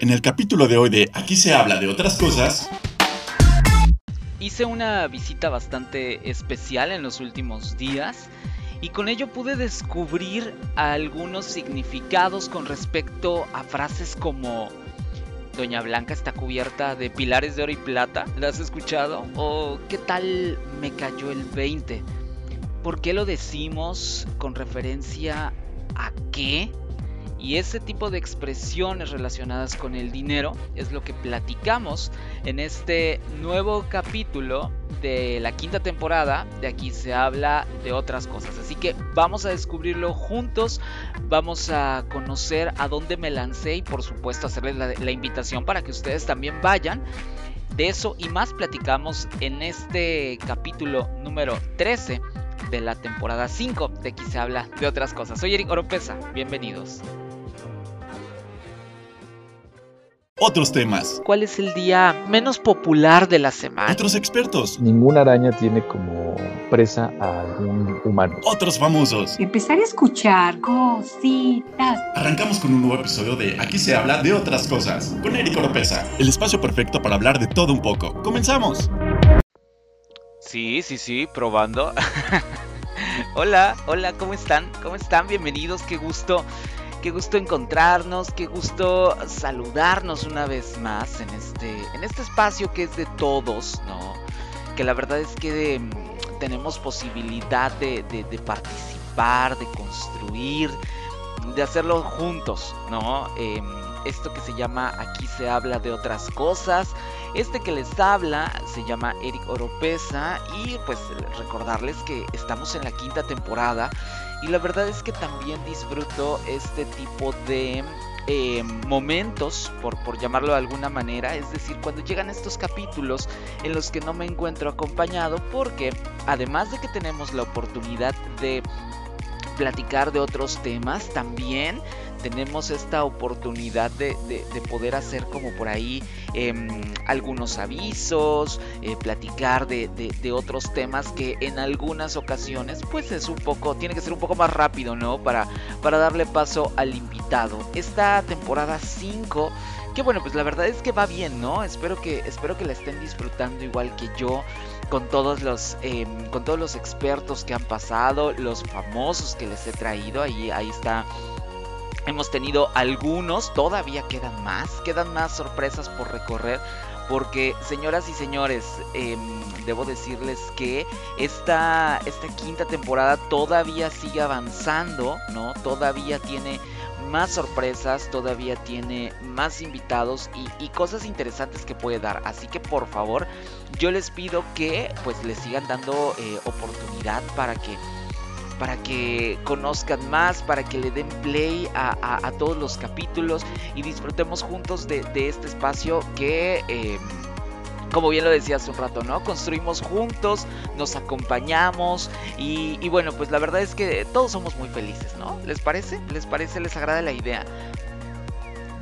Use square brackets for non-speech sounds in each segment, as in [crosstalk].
En el capítulo de hoy de Aquí se habla de otras cosas, hice una visita bastante especial en los últimos días y con ello pude descubrir algunos significados con respecto a frases como Doña Blanca está cubierta de pilares de oro y plata. ¿La has escuchado? ¿O qué tal me cayó el 20? ¿Por qué lo decimos con referencia a qué? Y ese tipo de expresiones relacionadas con el dinero es lo que platicamos en este nuevo capítulo de la quinta temporada. De aquí se habla de otras cosas. Así que vamos a descubrirlo juntos. Vamos a conocer a dónde me lancé y por supuesto hacerles la, invitación para que ustedes también vayan. De eso y más platicamos en este capítulo número 13 de la temporada 5 de aquí se habla de otras cosas. Soy Eric Oropesa, bienvenidos. Otros temas. ¿Cuál es el día menos popular de la semana? Otros expertos. Ninguna araña tiene como presa a algún humano. Otros famosos. Empezar a escuchar cositas. Arrancamos con un nuevo episodio de Aquí se habla de otras cosas. Con Eric Oropesa. El espacio perfecto para hablar de todo un poco. ¡Comenzamos! Sí, sí, sí, probando. [laughs] hola, hola, ¿cómo están? ¿Cómo están? Bienvenidos, qué gusto Qué gusto encontrarnos, qué gusto saludarnos una vez más en este, en este espacio que es de todos, ¿no? Que la verdad es que mm, tenemos posibilidad de, participar, de construir, de hacerlo juntos, ¿no? Em, esto que se llama Aquí se habla de otras cosas. Este que les habla se llama Eric Oropesa y pues recordarles que estamos en la quinta temporada y la verdad es que también disfruto este tipo de eh, momentos, por, por llamarlo de alguna manera, es decir, cuando llegan estos capítulos en los que no me encuentro acompañado, porque además de que tenemos la oportunidad de platicar de otros temas, también tenemos esta oportunidad de, poder hacer como por ahí em, algunos avisos, eh, platicar de, otros temas que en algunas ocasiones pues es un poco, tiene que ser un poco más rápido, ¿no? Para, para darle paso al invitado. Esta temporada 5 que bueno, pues la verdad es que va bien, ¿no? Espero que, espero que la estén disfrutando igual que yo con todos los em, con todos los expertos que han pasado, los famosos que les he traído. Ahí, ahí está Hemos tenido algunos, todavía quedan más, quedan más sorpresas por recorrer. Porque, señoras y señores, em, debo decirles que esta, esta quinta temporada todavía sigue avanzando, ¿no? Todavía tiene más sorpresas, todavía tiene más invitados y, cosas interesantes que puede dar. Así que por favor, yo les pido que pues les sigan dando eh, oportunidad para que para que conozcan más, para que le den play a, todos los capítulos y disfrutemos juntos de, este espacio que... Em, como bien lo decía hace un rato, ¿no? Construimos juntos, nos acompañamos y, bueno, pues la verdad es que todos somos muy felices, ¿no? ¿Les parece? ¿Les parece? ¿Les agrada la idea?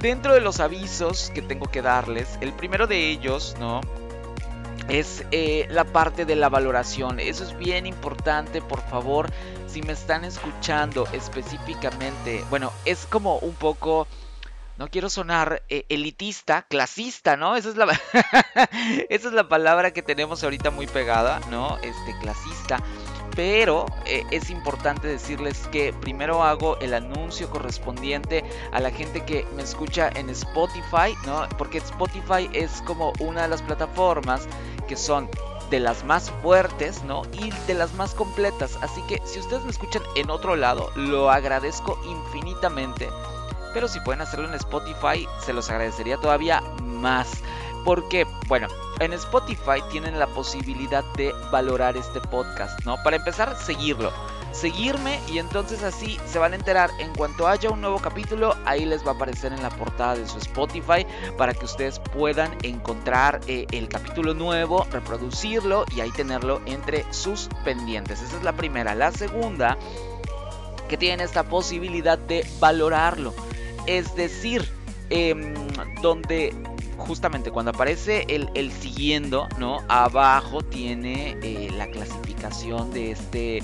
Dentro de los avisos que tengo que darles, el primero de ellos, ¿no? es eh, la parte de la valoración. Eso es bien importante, por favor. Si me están escuchando específicamente, bueno, es como un poco... No quiero sonar eh, elitista, clasista, ¿no? Esa es la [laughs] esa es la palabra que tenemos ahorita muy pegada, ¿no? Este clasista. Pero eh, es importante decirles que primero hago el anuncio correspondiente a la gente que me escucha en Spotify, ¿no? Porque Spotify es como una de las plataformas que son de las más fuertes, ¿no? Y de las más completas. Así que si ustedes me escuchan en otro lado, lo agradezco infinitamente. Pero si pueden hacerlo en Spotify, se los agradecería todavía más. Porque, bueno, en Spotify tienen la posibilidad de valorar este podcast, ¿no? Para empezar, seguirlo seguirme y entonces así se van a enterar en cuanto haya un nuevo capítulo, ahí les va a aparecer en la portada de su Spotify para que ustedes puedan encontrar eh, el capítulo nuevo, reproducirlo y ahí tenerlo entre sus pendientes. Esa es la primera. La segunda, que tienen esta posibilidad de valorarlo. Es decir, em, donde justamente cuando aparece el, siguiendo, ¿no? Abajo tiene eh, la clasificación de este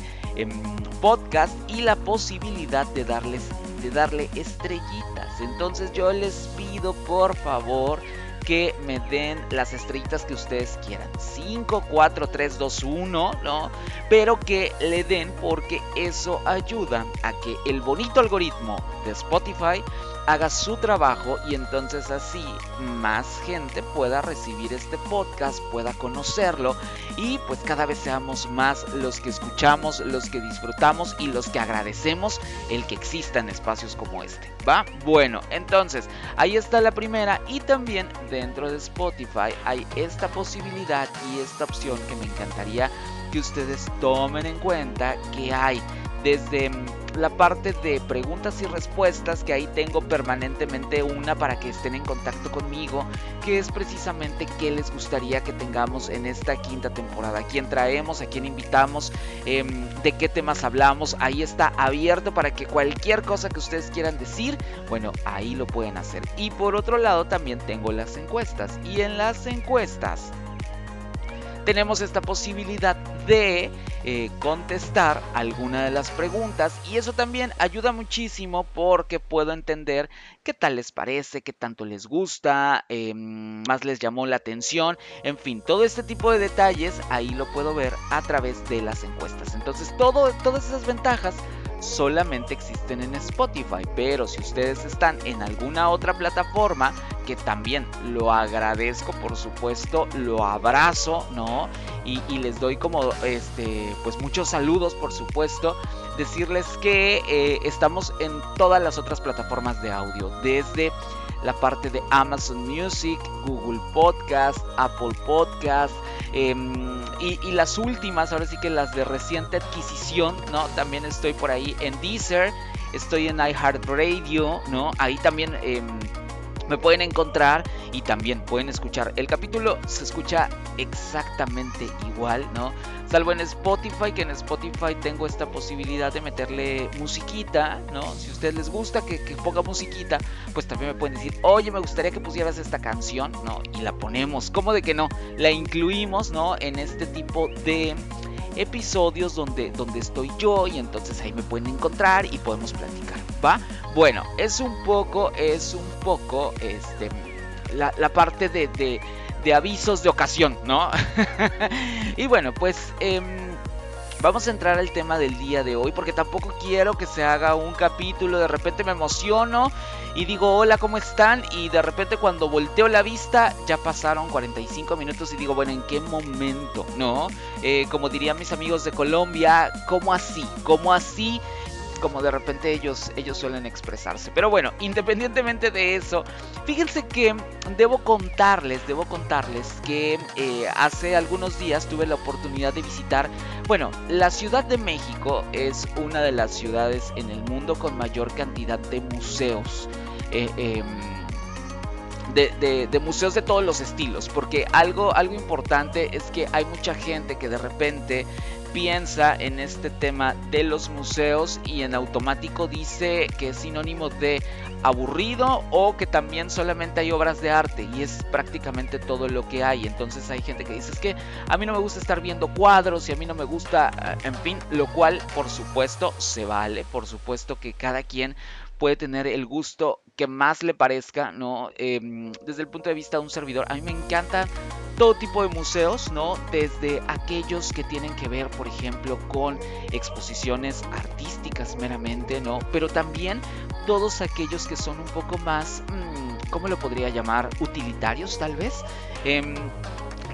podcast y la posibilidad de darles de darle estrellitas. Entonces yo les pido por favor que me den las estrellitas que ustedes quieran. 5, 4, 3, 2, 1, ¿no? Pero que le den porque eso ayuda a que el bonito algoritmo de Spotify haga su trabajo y entonces así más gente pueda recibir este podcast, pueda conocerlo y pues cada vez seamos más los que escuchamos, los que disfrutamos y los que agradecemos el que existan espacios como este. ¿Va? Bueno, entonces ahí está la primera y también dentro de Spotify hay esta posibilidad y esta opción que me encantaría que ustedes tomen en cuenta que hay desde la parte de preguntas y respuestas, que ahí tengo permanentemente una para que estén en contacto conmigo, que es precisamente qué les gustaría que tengamos en esta quinta temporada, a quién traemos, a quién invitamos, em, de qué temas hablamos, ahí está abierto para que cualquier cosa que ustedes quieran decir, bueno, ahí lo pueden hacer. Y por otro lado también tengo las encuestas, y en las encuestas tenemos esta posibilidad de eh, contestar alguna de las preguntas y eso también ayuda muchísimo porque puedo entender qué tal les parece, qué tanto les gusta, em, más les llamó la atención, en fin, todo este tipo de detalles ahí lo puedo ver a través de las encuestas. Entonces todo, todas esas ventajas solamente existen en Spotify, pero si ustedes están en alguna otra plataforma, que también lo agradezco, por supuesto, lo abrazo, ¿no? Y, les doy como, este, pues muchos saludos, por supuesto, decirles que eh, estamos en todas las otras plataformas de audio, desde la parte de Amazon Music, Google Podcast, Apple Podcast, em, y, y, las últimas, ahora sí que las de reciente adquisición, ¿no? También estoy por ahí en Deezer, estoy en iHeartRadio, ¿no? Ahí también em, me pueden encontrar y también pueden escuchar. El capítulo se escucha exactamente igual, ¿no? Salvo en Spotify, que en Spotify tengo esta posibilidad de meterle musiquita, ¿no? Si a ustedes les gusta que, ponga musiquita, pues también me pueden decir, oye, me gustaría que pusieras esta canción, ¿no? Y la ponemos. ¿Cómo de que no? La incluimos, ¿no? En este tipo de episodios donde, donde estoy yo y entonces ahí me pueden encontrar y podemos platicar, ¿va? Bueno, es un poco, es un poco, este, la, parte de, de, avisos de ocasión, ¿no? [laughs] y bueno, pues... Em, vamos a entrar al tema del día de hoy porque tampoco quiero que se haga un capítulo, de repente me emociono y digo hola, ¿cómo están? Y de repente cuando volteo la vista ya pasaron 45 minutos y digo, bueno, ¿en qué momento? ¿No? Eh, como dirían mis amigos de Colombia, ¿cómo así? ¿Cómo así? Como de repente ellos, ellos suelen expresarse. Pero bueno, independientemente de eso, fíjense que debo contarles, debo contarles que eh, hace algunos días tuve la oportunidad de visitar, bueno, la Ciudad de México es una de las ciudades en el mundo con mayor cantidad de museos. Eh, em, de, de, museos de todos los estilos, porque algo, algo importante es que hay mucha gente que de repente piensa en este tema de los museos y en automático dice que es sinónimo de aburrido o que también solamente hay obras de arte y es prácticamente todo lo que hay. Entonces hay gente que dice es que a mí no me gusta estar viendo cuadros y a mí no me gusta, eh, en fin, lo cual por supuesto se vale, por supuesto que cada quien puede tener el gusto que más le parezca, ¿no? Em, desde el punto de vista de un servidor, a mí me encanta todo tipo de museos, ¿no? Desde aquellos que tienen que ver, por ejemplo, con exposiciones artísticas meramente, ¿no? Pero también todos aquellos que son un poco más, mm, ¿cómo lo podría llamar? Utilitarios, tal vez. Em,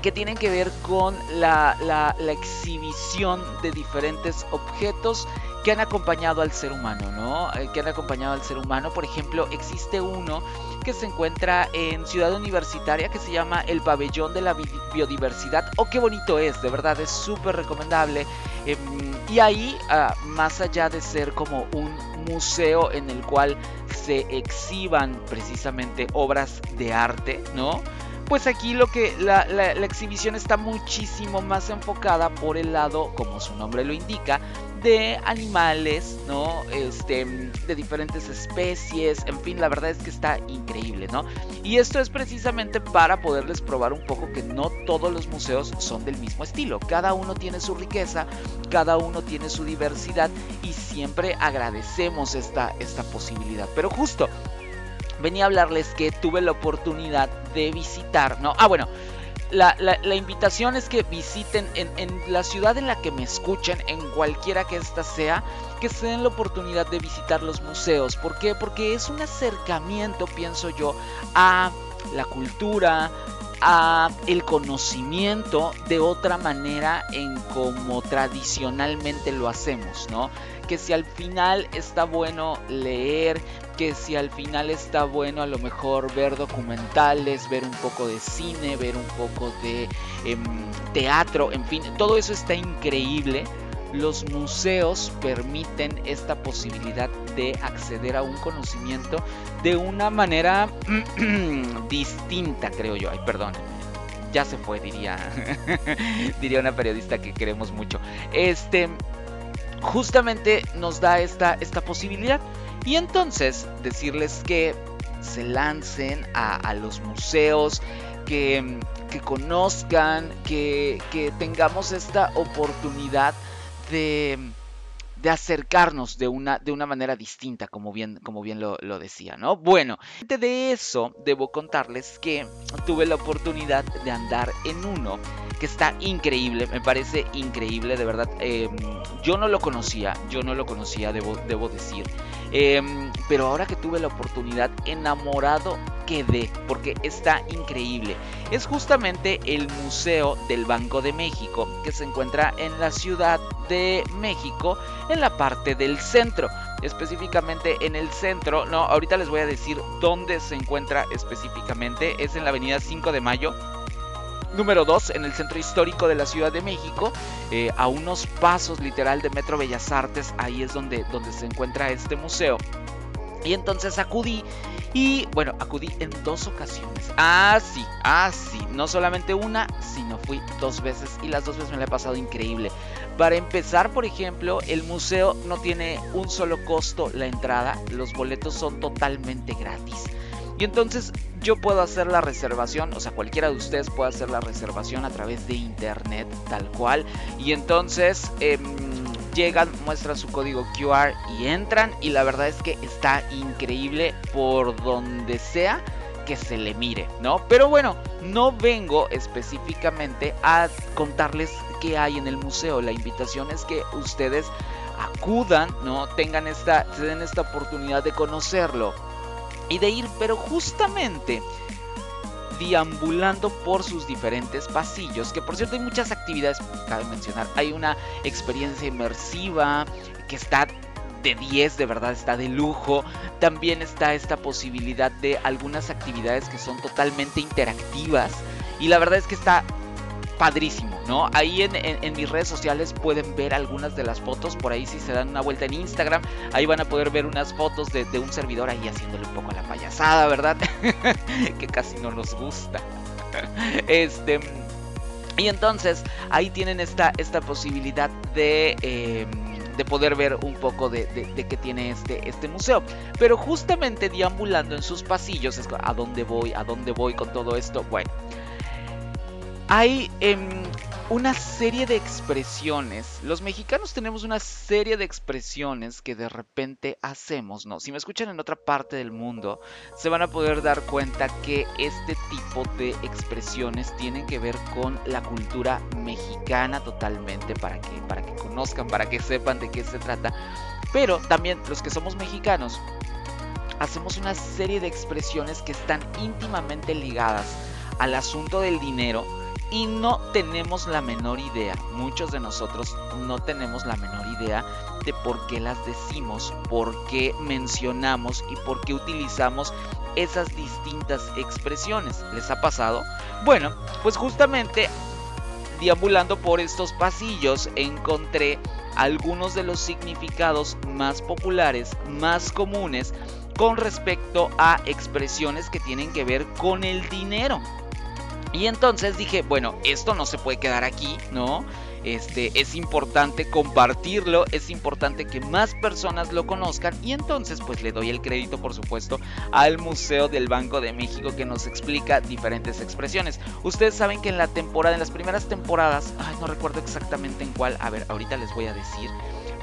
que tienen que ver con la, la, exhibición de diferentes objetos que han acompañado al ser humano, ¿no? Eh, que han acompañado al ser humano. Por ejemplo, existe uno que se encuentra en Ciudad Universitaria que se llama el Pabellón de la Biodiversidad. Oh, qué bonito es, de verdad, es súper recomendable. Em, y ahí, ah, más allá de ser como un museo en el cual se exhiban precisamente obras de arte, ¿no? Pues aquí lo que la, exhibición está muchísimo más enfocada por el lado, como su nombre lo indica, de animales, ¿no? Este, de diferentes especies, en fin, la verdad es que está increíble, ¿no? Y esto es precisamente para poderles probar un poco que no todos los museos son del mismo estilo. Cada uno tiene su riqueza, cada uno tiene su diversidad y siempre agradecemos esta, esta posibilidad. Pero justo, venía a hablarles que tuve la oportunidad de visitar, ¿no? Ah, bueno, la, invitación es que visiten en, en, la ciudad en la que me escuchen, en cualquiera que ésta sea, que se den la oportunidad de visitar los museos. ¿Por qué? Porque es un acercamiento, pienso yo, a la cultura, a el conocimiento de otra manera en como tradicionalmente lo hacemos, ¿no? Que si al final está bueno leer, que si al final está bueno a lo mejor ver documentales, ver un poco de cine, ver un poco de em, teatro, en fin, todo eso está increíble. Los museos permiten esta posibilidad de acceder a un conocimiento de una manera [clears throat] distinta, creo yo. Ay, perdón. Ya se fue, diría. [laughs] diría una periodista que queremos mucho. Este justamente nos da esta, esta posibilidad. Y entonces decirles que se lancen a, los museos, que, que conozcan, que, que tengamos esta oportunidad de de acercarnos de una, de una manera distinta, como bien, como bien lo, decía, ¿no? Bueno, de eso debo contarles que tuve la oportunidad de andar en uno que está increíble, me parece increíble, de verdad. Em, yo no lo conocía, yo no lo conocía, debo, debo decir. Em, pero ahora que tuve la oportunidad, enamorado quedé, porque está increíble. Es justamente el Museo del Banco de México, que se encuentra en la Ciudad de México, en la parte del centro. Específicamente en el centro, no, ahorita les voy a decir dónde se encuentra específicamente. Es en la avenida 5 de Mayo, Número 2, en el centro histórico de la Ciudad de México, eh, a unos pasos literal de Metro Bellas Artes, ahí es donde, donde se encuentra este museo. Y entonces acudí y bueno, acudí en dos ocasiones. Ah, sí, ah, sí. No solamente una, sino fui dos veces y las dos veces me la he pasado increíble. Para empezar, por ejemplo, el museo no tiene un solo costo la entrada. Los boletos son totalmente gratis. Y entonces yo puedo hacer la reservación, o sea, cualquiera de ustedes puede hacer la reservación a través de internet, tal cual. Y entonces... Em, llegan, muestran su código QR y entran y la verdad es que está increíble por donde sea que se le mire, ¿no? Pero bueno, no vengo específicamente a contarles qué hay en el museo. La invitación es que ustedes acudan, ¿no? Tengan esta, den esta oportunidad de conocerlo y de ir, pero justamente deambulando por sus diferentes pasillos, que por cierto hay muchas actividades, cabe mencionar, hay una experiencia inmersiva que está de 10, de verdad está de lujo. También está esta posibilidad de algunas actividades que son totalmente interactivas. Y la verdad es que está padrísimo, ¿no? Ahí en, mis redes sociales pueden ver algunas de las fotos, por ahí si se dan una vuelta en Instagram, ahí van a poder ver unas fotos de, un servidor ahí haciéndole un poco la payasada, ¿verdad? [laughs] que casi no nos gusta. [laughs] este... Y entonces ahí tienen esta, esta posibilidad de... Em, de poder ver un poco de, de, qué tiene este, este museo. Pero justamente deambulando en sus pasillos, es a dónde voy, a dónde voy con todo esto. Bueno, hay em, una serie de expresiones. Los mexicanos tenemos una serie de expresiones que de repente hacemos, ¿no? Si me escuchan en otra parte del mundo, se van a poder dar cuenta que este tipo de expresiones tienen que ver con la cultura mexicana totalmente, para que, para que conozcan, para que sepan de qué se trata. Pero también los que somos mexicanos, hacemos una serie de expresiones que están íntimamente ligadas al asunto del dinero y no tenemos la menor idea, muchos de nosotros no tenemos la menor idea de por qué las decimos, por qué mencionamos y por qué utilizamos esas distintas expresiones. ¿Les ha pasado? Bueno, pues justamente deambulando por estos pasillos encontré algunos de los significados más populares, más comunes con respecto a expresiones que tienen que ver con el dinero. Y entonces dije, bueno, esto no se puede quedar aquí, ¿no? Este, es importante compartirlo, es importante que más personas lo conozcan y entonces pues le doy el crédito por supuesto al Museo del Banco de México que nos explica diferentes expresiones. Ustedes saben que en la temporada, en las primeras temporadas, no recuerdo exactamente en cuál, a ver, ahorita les voy a decir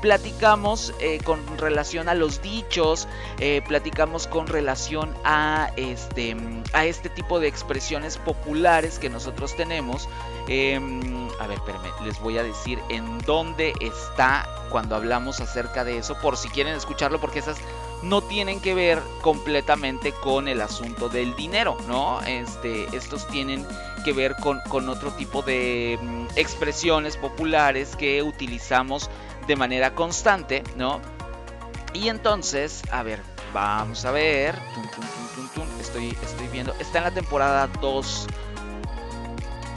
platicamos eh, con relación a los dichos, eh, platicamos con relación a este, a este tipo de expresiones populares que nosotros tenemos. Em, a ver, les voy a decir en dónde está cuando hablamos acerca de eso, por si quieren escucharlo, porque esas no tienen que ver completamente con el asunto del dinero, ¿no? Este, estos tienen que ver con, con otro tipo de mm, expresiones populares que utilizamos de manera constante, ¿no? Y entonces, a ver, vamos a ver. estoy, estoy viendo. Está en la temporada 2.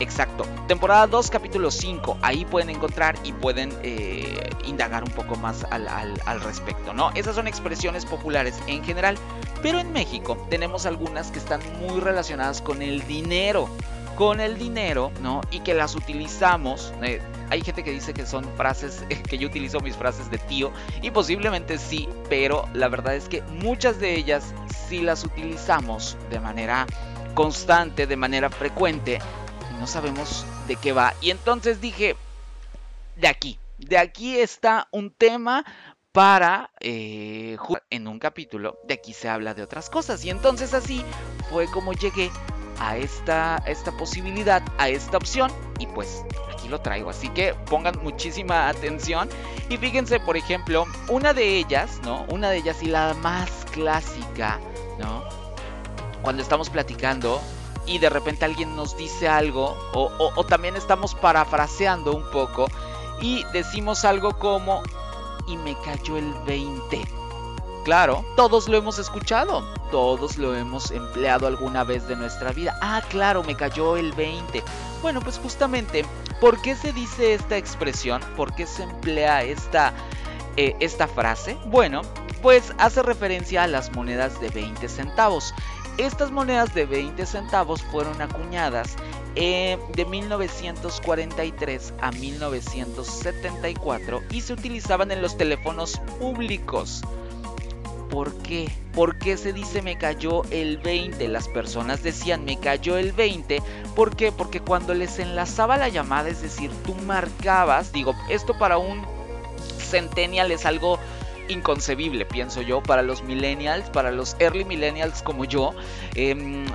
Exacto. Temporada 2, capítulo 5. Ahí pueden encontrar y pueden eh, indagar un poco más al, al, respecto, ¿no? Esas son expresiones populares en general. Pero en México tenemos algunas que están muy relacionadas con el dinero con el dinero, ¿no? Y que las utilizamos. Eh, hay gente que dice que son frases, [laughs] que yo utilizo mis frases de tío, y posiblemente sí, pero la verdad es que muchas de ellas sí las utilizamos de manera constante, de manera frecuente, y no sabemos de qué va. Y entonces dije, de aquí, de aquí está un tema para eh, en un capítulo. De aquí se habla de otras cosas. Y entonces así fue como llegué a esta, esta posibilidad, a esta opción y pues aquí lo traigo. Así que pongan muchísima atención y fíjense, por ejemplo, una de ellas, ¿no? Una de ellas y la más clásica, ¿no? Cuando estamos platicando y de repente alguien nos dice algo o, o también estamos parafraseando un poco y decimos algo como y me cayó el 20 claro, todos lo hemos escuchado, todos lo hemos empleado alguna vez de nuestra vida. Ah, claro, me cayó el 20. Bueno, pues justamente, ¿por qué se dice esta expresión? ¿Por qué se emplea esta, eh, esta frase? Bueno, pues hace referencia a las monedas de 20 centavos. Estas monedas de 20 centavos fueron acuñadas eh, de 1943 a 1974 y se utilizaban en los teléfonos públicos. ¿Por qué? ¿Por qué se dice me cayó el 20? Las personas decían me cayó el 20. ¿Por qué? Porque cuando les enlazaba la llamada, es decir, tú marcabas, digo, esto para un centennial es algo inconcebible, pienso yo, para los millennials, para los early millennials como yo, em,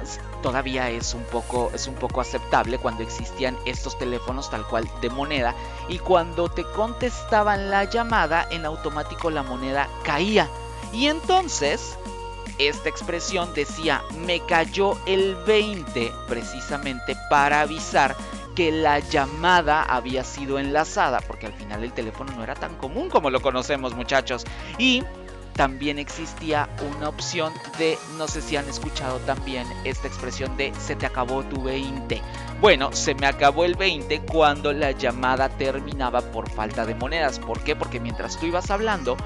todavía es un poco es un poco aceptable cuando existían estos teléfonos tal cual de moneda y cuando te contestaban la llamada en automático la moneda caía y entonces, esta expresión decía, me cayó el 20 precisamente para avisar que la llamada había sido enlazada, porque al final el teléfono no era tan común como lo conocemos muchachos. Y también existía una opción de, no sé si han escuchado también esta expresión de se te acabó tu 20. Bueno, se me acabó el 20 cuando la llamada terminaba por falta de monedas. ¿Por qué? Porque mientras tú ibas hablando,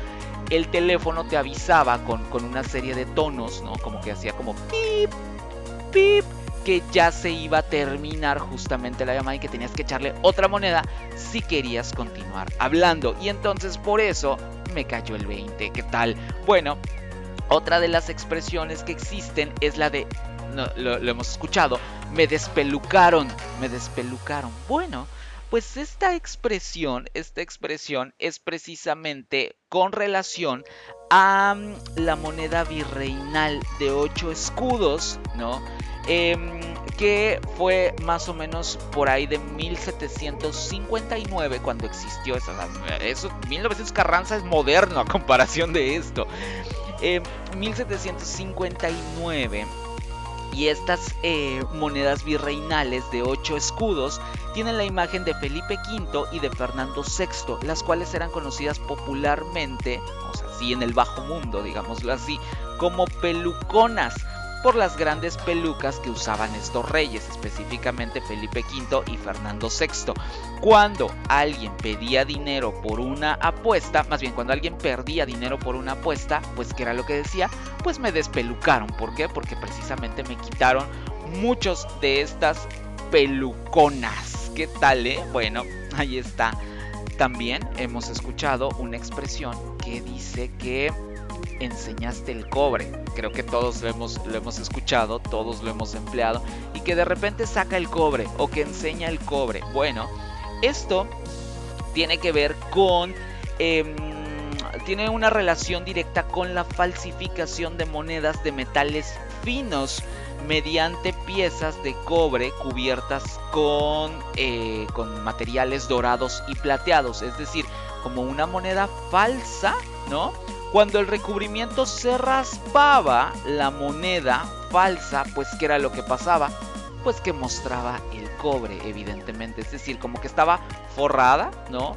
el teléfono te avisaba con, una serie de tonos, ¿no? Como que hacía como pip, pip, que ya se iba a terminar justamente la llamada y que tenías que echarle otra moneda si querías continuar hablando. Y entonces por eso me cayó el 20. ¿Qué tal? Bueno, otra de las expresiones que existen es la de, lo, lo hemos escuchado, me despelucaron, me despelucaron. Bueno, pues esta expresión, esta expresión es precisamente con relación a mm, la moneda virreinal de 8 escudos, ¿no? Em, que fue más o menos por ahí de 1759 cuando existió eso. eso 1900 Carranza es moderno a comparación de esto. 1759 em, y estas eh, monedas virreinales de 8 escudos tienen la imagen de Felipe V y de Fernando VI, las cuales eran conocidas popularmente, o sea, sí en el bajo mundo, digámoslo así, como peluconas por las grandes pelucas que usaban estos reyes, específicamente Felipe V y Fernando VI. Cuando alguien pedía dinero por una apuesta, más bien cuando alguien perdía dinero por una apuesta, pues ¿qué era lo que decía? Pues me despelucaron. ¿Por qué? Porque precisamente me quitaron muchos de estas peluconas. ¿Qué tal, eh? Bueno, ahí está. También hemos escuchado una expresión que dice que enseñaste el cobre. Creo que todos lo hemos, lo hemos escuchado, todos lo hemos empleado. Y que de repente saca el cobre o que enseña el cobre. Bueno, esto tiene que ver con... Em, tiene una relación directa con la falsificación de monedas de metales finos mediante piezas de cobre cubiertas con, eh, con materiales dorados y plateados. Es decir, como una moneda falsa, ¿no? Cuando el recubrimiento se raspaba, la moneda falsa, pues ¿qué era lo que pasaba? Pues que mostraba el cobre, evidentemente. Es decir, como que estaba forrada, ¿no?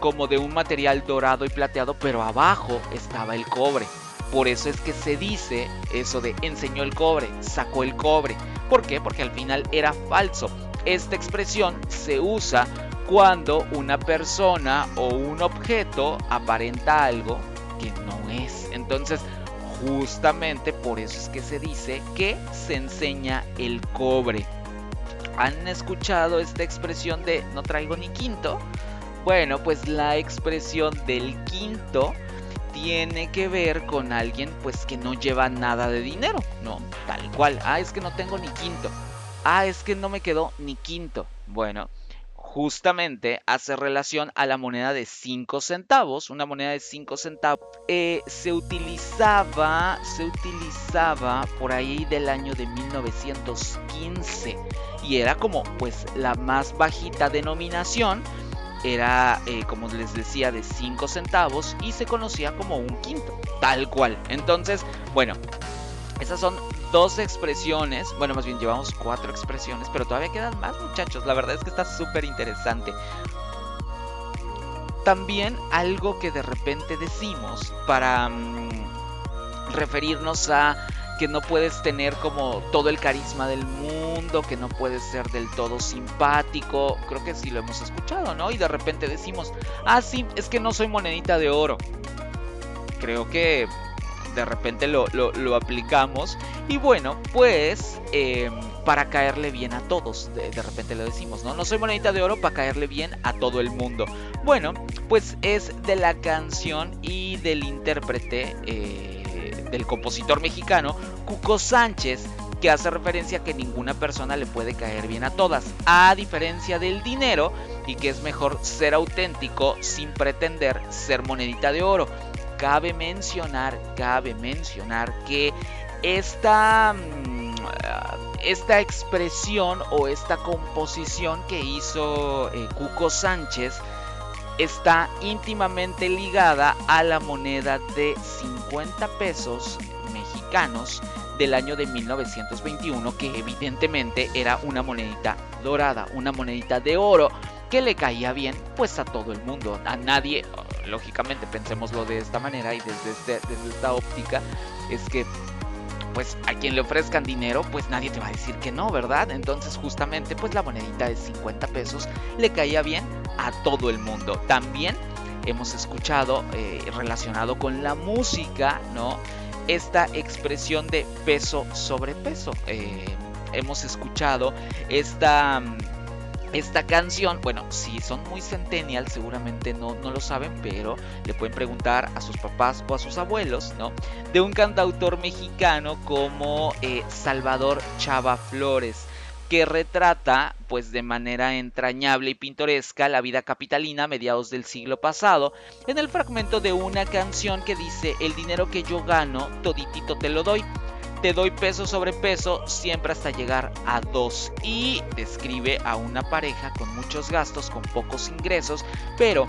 Como de un material dorado y plateado, pero abajo estaba el cobre. Por eso es que se dice eso de enseñó el cobre, sacó el cobre. ¿Por qué? Porque al final era falso. Esta expresión se usa cuando una persona o un objeto aparenta algo que es. Entonces, justamente por eso es que se dice que se enseña el cobre. ¿Han escuchado esta expresión de no traigo ni quinto? Bueno, pues la expresión del quinto tiene que ver con alguien pues que no lleva nada de dinero, ¿no? Tal cual. Ah, es que no tengo ni quinto. Ah, es que no me quedó ni quinto. Bueno, justamente hace relación a la moneda de 5 centavos. Una moneda de 5 centavos eh, se utilizaba, se utilizaba por ahí del año de 1915 y era como pues la más bajita denominación. Era, eh, como les decía, de 5 centavos y se conocía como un quinto, tal cual. Entonces, bueno, esas son dos expresiones, bueno, más bien llevamos cuatro expresiones, pero todavía quedan más muchachos, la verdad es que está súper interesante. También algo que de repente decimos para mm, referirnos a que no puedes tener como todo el carisma del mundo, que no puedes ser del todo simpático, creo que sí lo hemos escuchado, ¿no? Y de repente decimos, ah, sí, es que no soy monedita de oro. Creo que de repente lo, aplicamos. Y bueno, pues em, para caerle bien a todos, de, repente lo decimos, ¿no? No soy monedita de oro para caerle bien a todo el mundo. Bueno, pues es de la canción y del intérprete, eh, del compositor mexicano, Cuco Sánchez, que hace referencia a que ninguna persona le puede caer bien a todas, a diferencia del dinero y que es mejor ser auténtico sin pretender ser monedita de oro cabe mencionar, cabe mencionar que esta, mm, esta expresión o esta composición que hizo eh, Cuco Sánchez está íntimamente ligada a la moneda de 50 pesos mexicanos del año de 1921 que evidentemente era una monedita dorada, una monedita de oro que le caía bien pues a todo el mundo, a nadie, lógicamente pensemoslo de esta manera y desde, este, desde esta óptica es que pues a quien le ofrezcan dinero, pues nadie te va a decir que no, ¿verdad? Entonces justamente pues la monedita de 50 pesos le caía bien a todo el mundo. También hemos escuchado eh, relacionado con la música, ¿no? Esta expresión de peso sobre peso. Eh, hemos escuchado esta esta canción, bueno, si son muy centennial, seguramente no, no lo saben, pero le pueden preguntar a sus papás o a sus abuelos, ¿no? De un cantautor mexicano como eh, Salvador Chava Flores que retrata pues de manera entrañable y pintoresca la vida capitalina a mediados del siglo pasado en el fragmento de una canción que dice el dinero que yo gano toditito te lo doy te doy peso sobre peso siempre hasta llegar a 2 y describe a una pareja con muchos gastos, con pocos ingresos, pero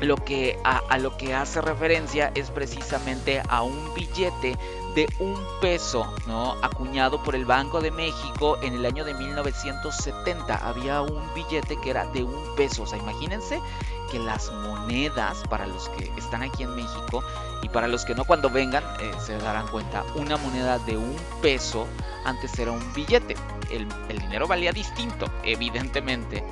lo que a, lo que hace referencia es precisamente a un billete de un peso, ¿no? Acuñado por el Banco de México en el año de 1970. Había un billete que era de un peso. O sea, imagínense que las monedas, para los que están aquí en México y para los que no cuando vengan, eh, se darán cuenta, una moneda de un peso antes era un billete. El, el dinero valía distinto, evidentemente.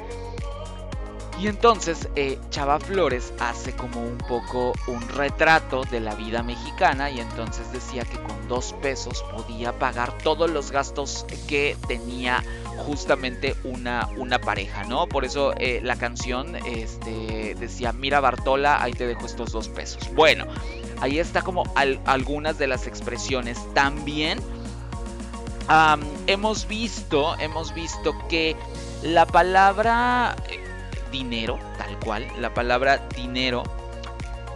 Y entonces eh, Chava Flores hace como un poco un retrato de la vida mexicana y entonces decía que con dos pesos podía pagar todos los gastos que tenía justamente una, una pareja, ¿no? Por eso eh, la canción este, decía, mira Bartola, ahí te dejo estos dos pesos. Bueno, ahí está como algunas de las expresiones. También hemos visto, hemos visto que la palabra eh, dinero, tal cual, la palabra dinero,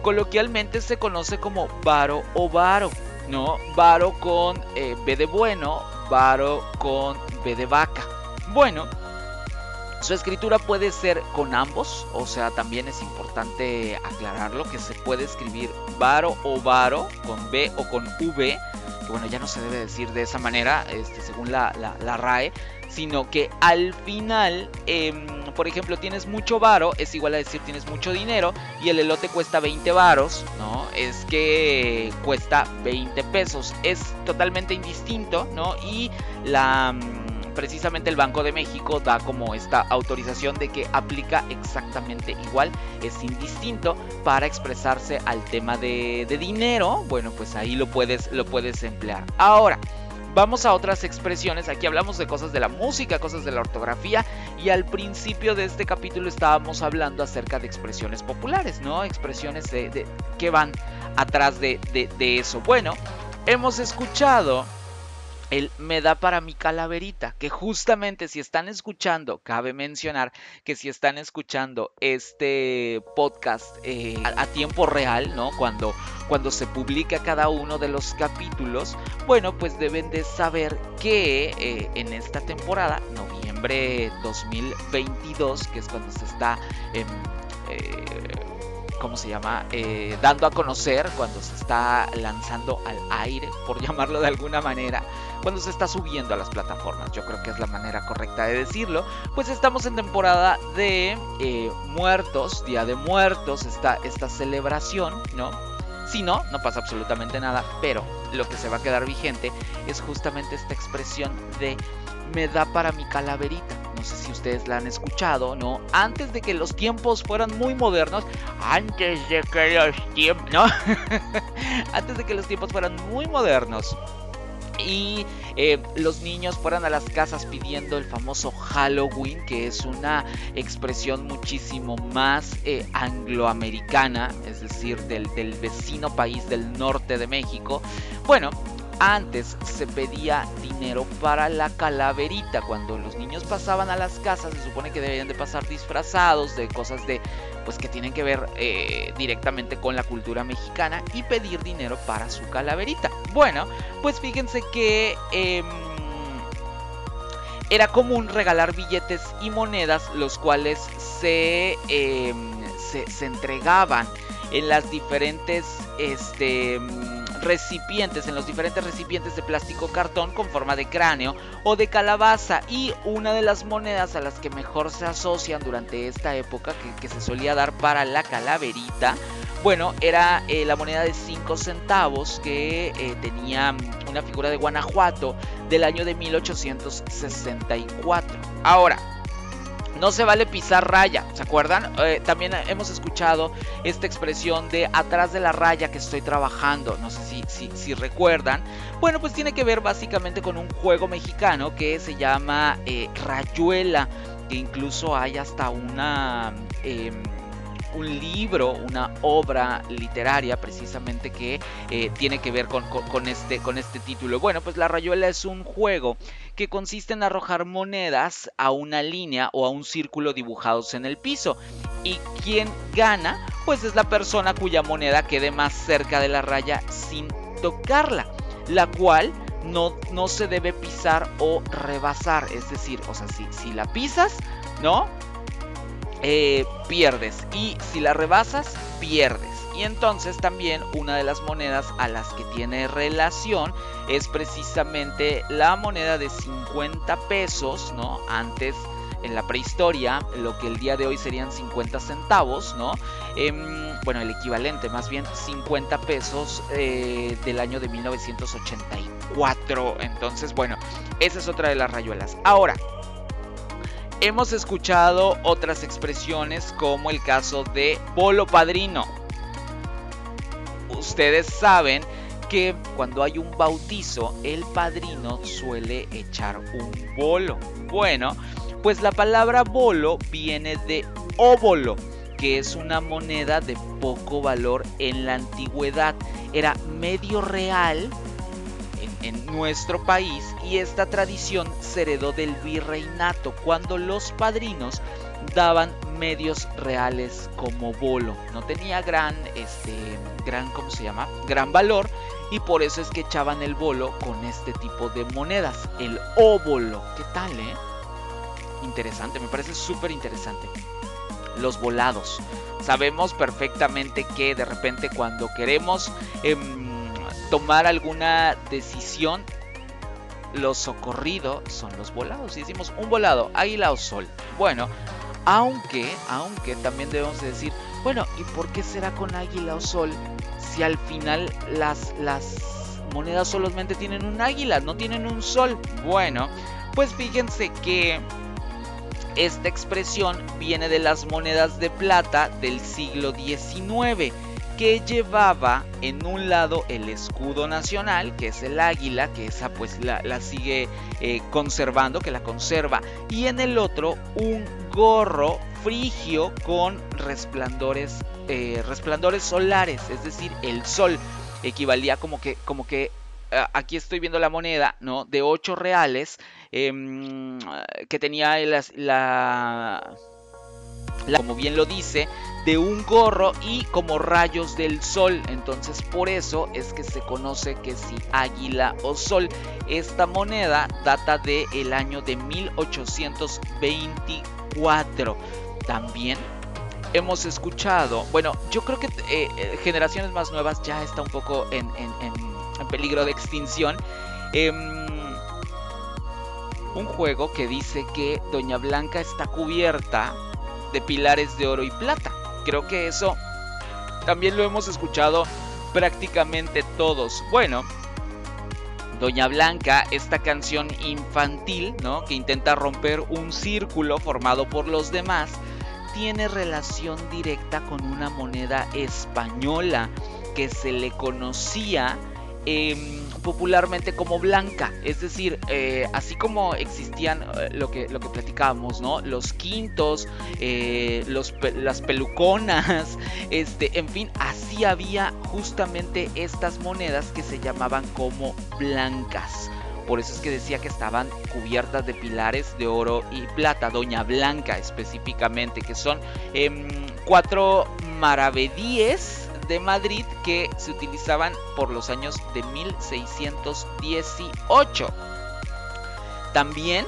coloquialmente se conoce como varo o varo, ¿no? Varo con eh, B de bueno, varo con B de vaca. Bueno, su escritura puede ser con ambos, o sea, también es importante aclararlo que se puede escribir varo o varo con B o con V, bueno, ya no se debe decir de esa manera, este, según la, la RAE, sino que al final, em, por ejemplo, tienes mucho varo, es igual a decir tienes mucho dinero y el elote cuesta 20 varos, ¿no? Es que cuesta 20 pesos, es totalmente indistinto, ¿no? Y la mm, precisamente el Banco de México da como esta autorización de que aplica exactamente igual, es indistinto para expresarse al tema de, de dinero, bueno, pues ahí lo puedes, lo puedes emplear. Ahora, Vamos a otras expresiones, aquí hablamos de cosas de la música, cosas de la ortografía y al principio de este capítulo estábamos hablando acerca de expresiones populares, ¿no? Expresiones de, que van atrás de, de eso. Bueno, hemos escuchado el me da para mi calaverita, que justamente si están escuchando, cabe mencionar que si están escuchando este podcast eh, a, tiempo real, ¿no? Cuando, cuando se publica cada uno de los capítulos, bueno, pues deben de saber que eh, en esta temporada, noviembre 2022, que es cuando se está... Eh, ¿cómo se llama? Eh, dando a conocer cuando se está lanzando al aire, por [laughs] llamarlo de alguna manera, cuando se está subiendo a las plataformas, yo creo que es la manera correcta de decirlo, pues estamos en temporada de eh, muertos, Día de Muertos, esta, esta celebración, ¿no? Si no, no pasa absolutamente nada, pero lo que se va a quedar vigente es justamente esta expresión de me da para mi calaverita no sé si ustedes la han escuchado, ¿no? Antes de que los tiempos fueran muy modernos, antes de que los tiempos, ¿no? [laughs] antes de que los tiempos fueran muy modernos y eh, los niños fueran a las casas pidiendo el famoso Halloween, que es una expresión muchísimo más eh, angloamericana, es decir, del, del, vecino país del norte de México. Bueno, antes se pedía dinero para la calaverita. Cuando los niños pasaban a las casas, se supone que deberían de pasar disfrazados de cosas de, pues que tienen que ver eh, directamente con la cultura mexicana y pedir dinero para su calaverita. Bueno, pues fíjense que em, era común regalar billetes y monedas, los cuales se, em, se, se entregaban en las diferentes, este recipientes, en los diferentes recipientes de plástico cartón con forma de cráneo o de calabaza. Y una de las monedas a las que mejor se asocian durante esta época, que, se solía dar para la calaverita, bueno, era eh, la moneda de 5 centavos que eh, tenía una figura de Guanajuato del año de 1864. Ahora, no se vale pisar raya, ¿se acuerdan? Eh, también hemos escuchado esta expresión de atrás de la raya que estoy trabajando, no sé si, si, recuerdan. Bueno, pues tiene que ver básicamente con un juego mexicano que se llama eh, Rayuela, que incluso hay hasta una... Em, un libro, una obra literaria precisamente que eh, tiene que ver con, este, con este título. Bueno, pues la rayuela es un juego que consiste en arrojar monedas a una línea o a un círculo dibujados en el piso. Y quien gana, pues es la persona cuya moneda quede más cerca de la raya sin tocarla, la cual no, no se debe pisar o rebasar. Es decir, o sea, si, si la pisas, ¿no? Eh, pierdes. Y si la rebasas, pierdes. Y entonces también una de las monedas a las que tiene relación es precisamente la moneda de 50 pesos, ¿no? Antes en la prehistoria, lo que el día de hoy serían 50 centavos, ¿no? Em, bueno, el equivalente, más bien 50 pesos eh, del año de 1984. Entonces, bueno, esa es otra de las rayuelas. Ahora, hemos escuchado otras expresiones como el caso de bolo padrino. Ustedes saben que cuando hay un bautizo, el padrino suele echar un bolo. Bueno, pues la palabra bolo viene de óbolo, que es una moneda de poco valor en la antigüedad. Era medio real en, nuestro país y esta tradición se heredó del virreinato cuando los padrinos daban medios reales como bolo. No tenía gran, este, gran, ¿cómo se llama? Gran valor y por eso es que echaban el bolo con este tipo de monedas, el óbolo. ¿Qué tal, eh? Interesante, me parece súper interesante. Los volados. Sabemos perfectamente que de repente cuando queremos em, tomar alguna decisión, lo socorrido son los volados. Y decimos un volado, águila o sol. Bueno, aunque, aunque también debemos decir, bueno, ¿y por qué será con águila o sol si al final las, las monedas solamente tienen un águila, no tienen un sol? Bueno, pues fíjense que esta expresión viene de las monedas de plata del siglo XIX que llevaba en un lado el escudo nacional, que es el águila, que esa pues la, sigue eh, conservando, que la conserva, y en el otro un gorro frigio con resplandores, eh, resplandores solares, es decir, el sol equivalía como que, como que aquí estoy viendo la moneda, ¿no? De 8 reales, em, que tenía la, como bien lo dice, de un gorro y como rayos del sol. Entonces por eso es que se conoce que si águila o sol. Esta moneda data del el año de 1824. También hemos escuchado, bueno, yo creo que eh, eh, generaciones más nuevas ya está un poco en, peligro de extinción. Em, un juego que dice que Doña Blanca está cubierta de pilares de oro y plata. Creo que eso también lo hemos escuchado prácticamente todos. Bueno, Doña Blanca, esta canción infantil, ¿no? Que intenta romper un círculo formado por los demás, tiene relación directa con una moneda española que se le conocía Em, popularmente como blanca. Es decir, eh, así como existían eh, lo, que, lo que platicábamos, ¿no? Los quintos, eh, los, las peluconas, [laughs] este, en fin, así había justamente estas monedas que se llamaban como blancas. Por eso es que decía que estaban cubiertas de pilares de oro y plata, Doña Blanca específicamente, que son em, cuatro maravedíes de Madrid que se utilizaban por los años de 1618. También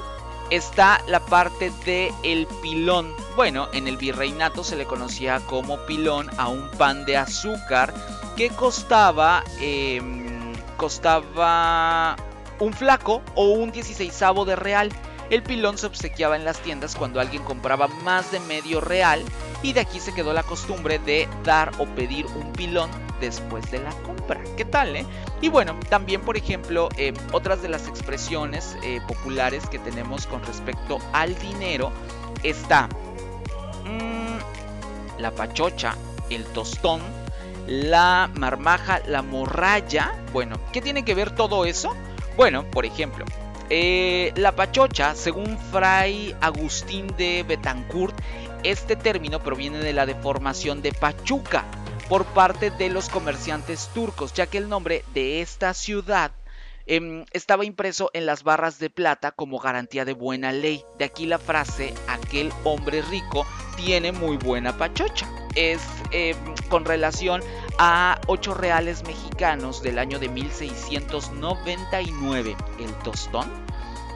está la parte de el pilón. Bueno, en el virreinato se le conocía como pilón a un pan de azúcar que costaba em, costaba un flaco o un 16 de real. El pilón se obsequiaba en las tiendas cuando alguien compraba más de medio real y de aquí se quedó la costumbre de dar o pedir un pilón después de la compra. ¿Qué tal, eh? Y bueno, también por ejemplo, eh, otras de las expresiones eh, populares que tenemos con respecto al dinero está mm, la pachocha, el tostón, la marmaja, la morralla. Bueno, ¿qué tiene que ver todo eso? Bueno, por ejemplo, eh, la pachocha, según Fray Agustín de Betancourt, este término proviene de la deformación de Pachuca por parte de los comerciantes turcos, ya que el nombre de esta ciudad em, estaba impreso en las barras de plata como garantía de buena ley. De aquí la frase, aquel hombre rico tiene muy buena pachocha. Es em, con relación a 8 reales mexicanos del año de 1699. El tostón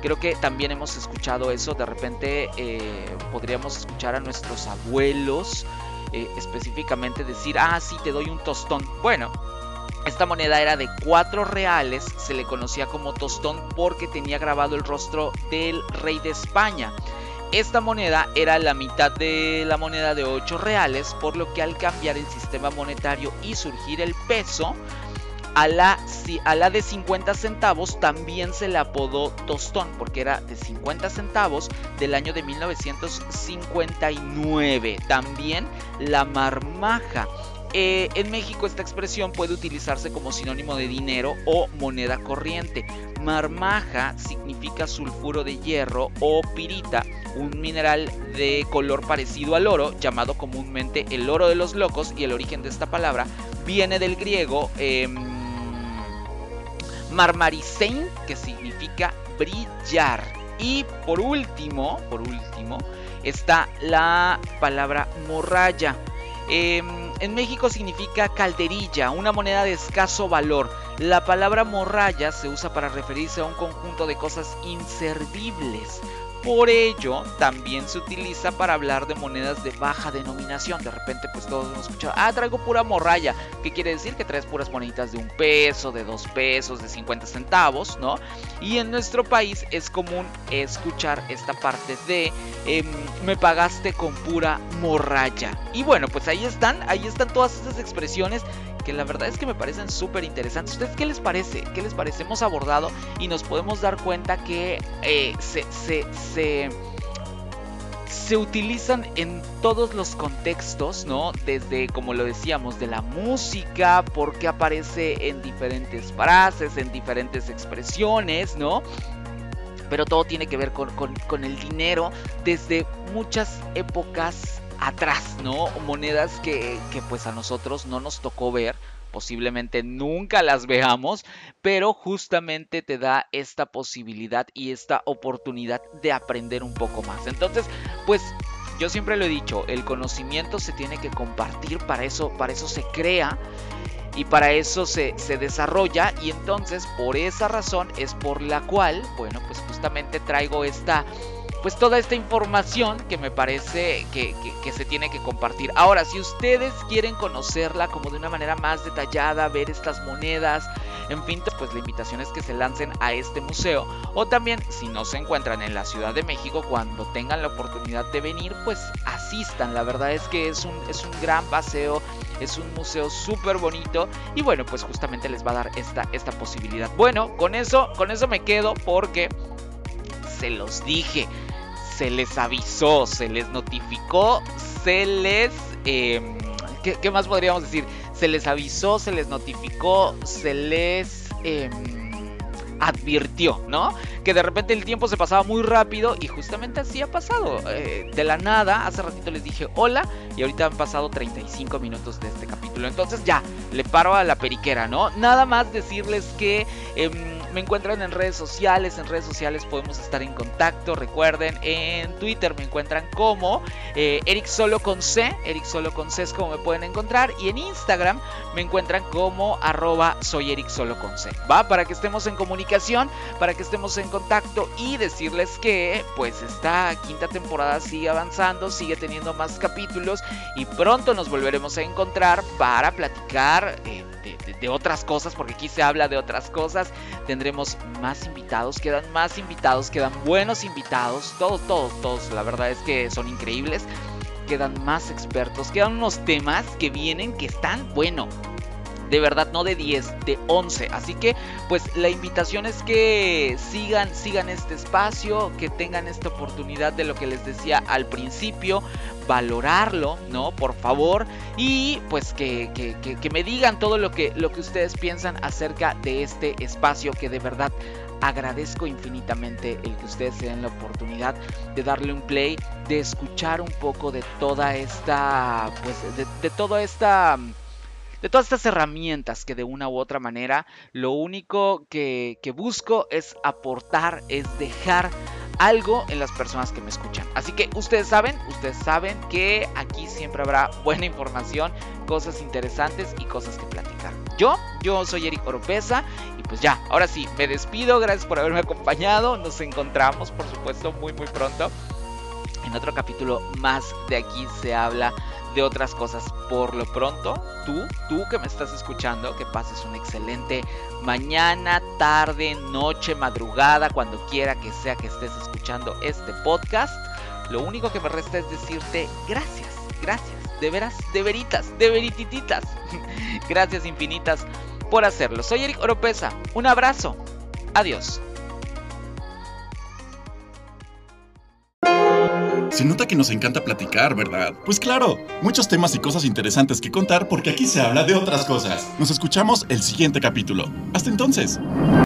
Creo que también hemos escuchado eso, de repente eh, podríamos escuchar a nuestros abuelos eh, específicamente decir, ah, sí, te doy un tostón. Bueno, esta moneda era de 4 reales, se le conocía como tostón porque tenía grabado el rostro del rey de España. Esta moneda era la mitad de la moneda de 8 reales, por lo que al cambiar el sistema monetario y surgir el peso, A la, a la de 50 centavos también se le apodó tostón porque era de 50 centavos del año de 1959. También la marmaja. Eh, en México esta expresión puede utilizarse como sinónimo de dinero o moneda corriente. Marmaja significa sulfuro de hierro o pirita, un mineral de color parecido al oro, llamado comúnmente el oro de los locos, y el origen de esta palabra viene del griego eh, marmarisein, que significa brillar. Y por último, por último, está la palabra morralla. Em, en México significa calderilla, una moneda de escaso valor. La palabra morralla se usa para referirse a un conjunto de cosas inservibles. Por ello, también se utiliza para hablar de monedas de baja denominación. De repente, pues todos hemos escuchado, ah, traigo pura morralla. ¿Qué quiere decir? Que traes puras moneditas de un peso, de dos pesos, de 50 centavos, ¿no? Y en nuestro país es común escuchar esta parte de em, me pagaste con pura morralla. Y bueno, pues ahí están, ahí están todas estas expresiones que la verdad es que me parecen súper interesantes. ¿Ustedes qué les parece? ¿Qué les parece? Hemos abordado y nos podemos dar cuenta que eh, se, se, se, se utilizan en todos los contextos, ¿no? Desde, como lo decíamos, de la música, porque aparece en diferentes frases, en diferentes expresiones, ¿no? Pero todo tiene que ver con, con el dinero desde muchas épocas atrás, ¿no? Monedas que, que pues a nosotros no nos tocó ver, posiblemente nunca las veamos, pero justamente te da esta posibilidad y esta oportunidad de aprender un poco más. Entonces, pues yo siempre lo he dicho, el conocimiento se tiene que compartir, para eso, para eso se crea y para eso se, se, desarrolla y entonces por esa razón es por la cual, bueno, pues justamente traigo esta pues toda esta información que me parece que, se tiene que compartir. Ahora, si ustedes quieren conocerla como de una manera más detallada, ver estas monedas, en fin, pues la invitación es que se lancen a este museo. O también, si no se encuentran en la Ciudad de México, cuando tengan la oportunidad de venir, pues asistan. La verdad es que es un, es un gran paseo, es un museo súper bonito. Y bueno, pues justamente les va a dar esta, esta posibilidad. Bueno, con eso, con eso me quedo porque se los dije se les avisó, se les notificó, se les... Em, ¿qué, más podríamos decir? Se les avisó, se les notificó, se les... Em, advirtió, ¿no? Que de repente el tiempo se pasaba muy rápido y justamente así ha pasado. Eh, de la nada, hace ratito les dije hola y ahorita han pasado 35 minutos de este capítulo. Entonces ya, le paro a la periquera, ¿no? Nada más decirles que... Em, me encuentran en redes sociales, en redes sociales podemos estar en contacto. Recuerden, en Twitter me encuentran como eh, Eric Solo con C, Eric Solo con C es como me pueden encontrar. Y en Instagram me encuentran como arroba soy Eric Solo C. Va, para que estemos en comunicación, para que estemos en contacto y decirles que pues esta quinta temporada sigue avanzando, sigue teniendo más capítulos y pronto nos volveremos a encontrar para platicar. Eh, de, otras cosas, porque aquí se habla de otras cosas. Tendremos más invitados, quedan más invitados, quedan buenos invitados, todos, todos, todos, la verdad es que son increíbles. Quedan más expertos, quedan unos temas que vienen que están, bueno, de verdad no de 10, de 11. Así que pues la invitación es que sigan, sigan este espacio, que tengan esta oportunidad de lo que les decía al principio, valorarlo, ¿no? Por favor. Y pues que, que, me digan todo lo que, lo que ustedes piensan acerca de este espacio que de verdad agradezco infinitamente el que ustedes se den la oportunidad de darle un play, de escuchar un poco de toda esta, pues de, de toda esta de todas estas herramientas que de una u otra manera lo único que, busco es aportar, es dejar algo en las personas que me escuchan. Así que ustedes saben, ustedes saben que aquí siempre habrá buena información, cosas interesantes y cosas que platicar. Yo, yo soy Eric Oropesa y pues ya, ahora sí, me despido, gracias por haberme acompañado, nos encontramos por supuesto muy muy pronto en otro capítulo más de aquí se habla de otras cosas. Por lo pronto, tú, tú que me estás escuchando, que pases un excelente mañana, tarde, noche, madrugada, cuando quiera que sea que estés escuchando este podcast. Lo único que me resta es decirte gracias, gracias, de veras, de veritas, de veritititas. [laughs] gracias infinitas por hacerlo. Soy Eric Oropesa. Un abrazo. Adiós. Se nota que nos encanta platicar, ¿verdad? Pues claro, muchos temas y cosas interesantes que contar porque aquí se habla de otras cosas. Nos escuchamos el siguiente capítulo. Hasta entonces.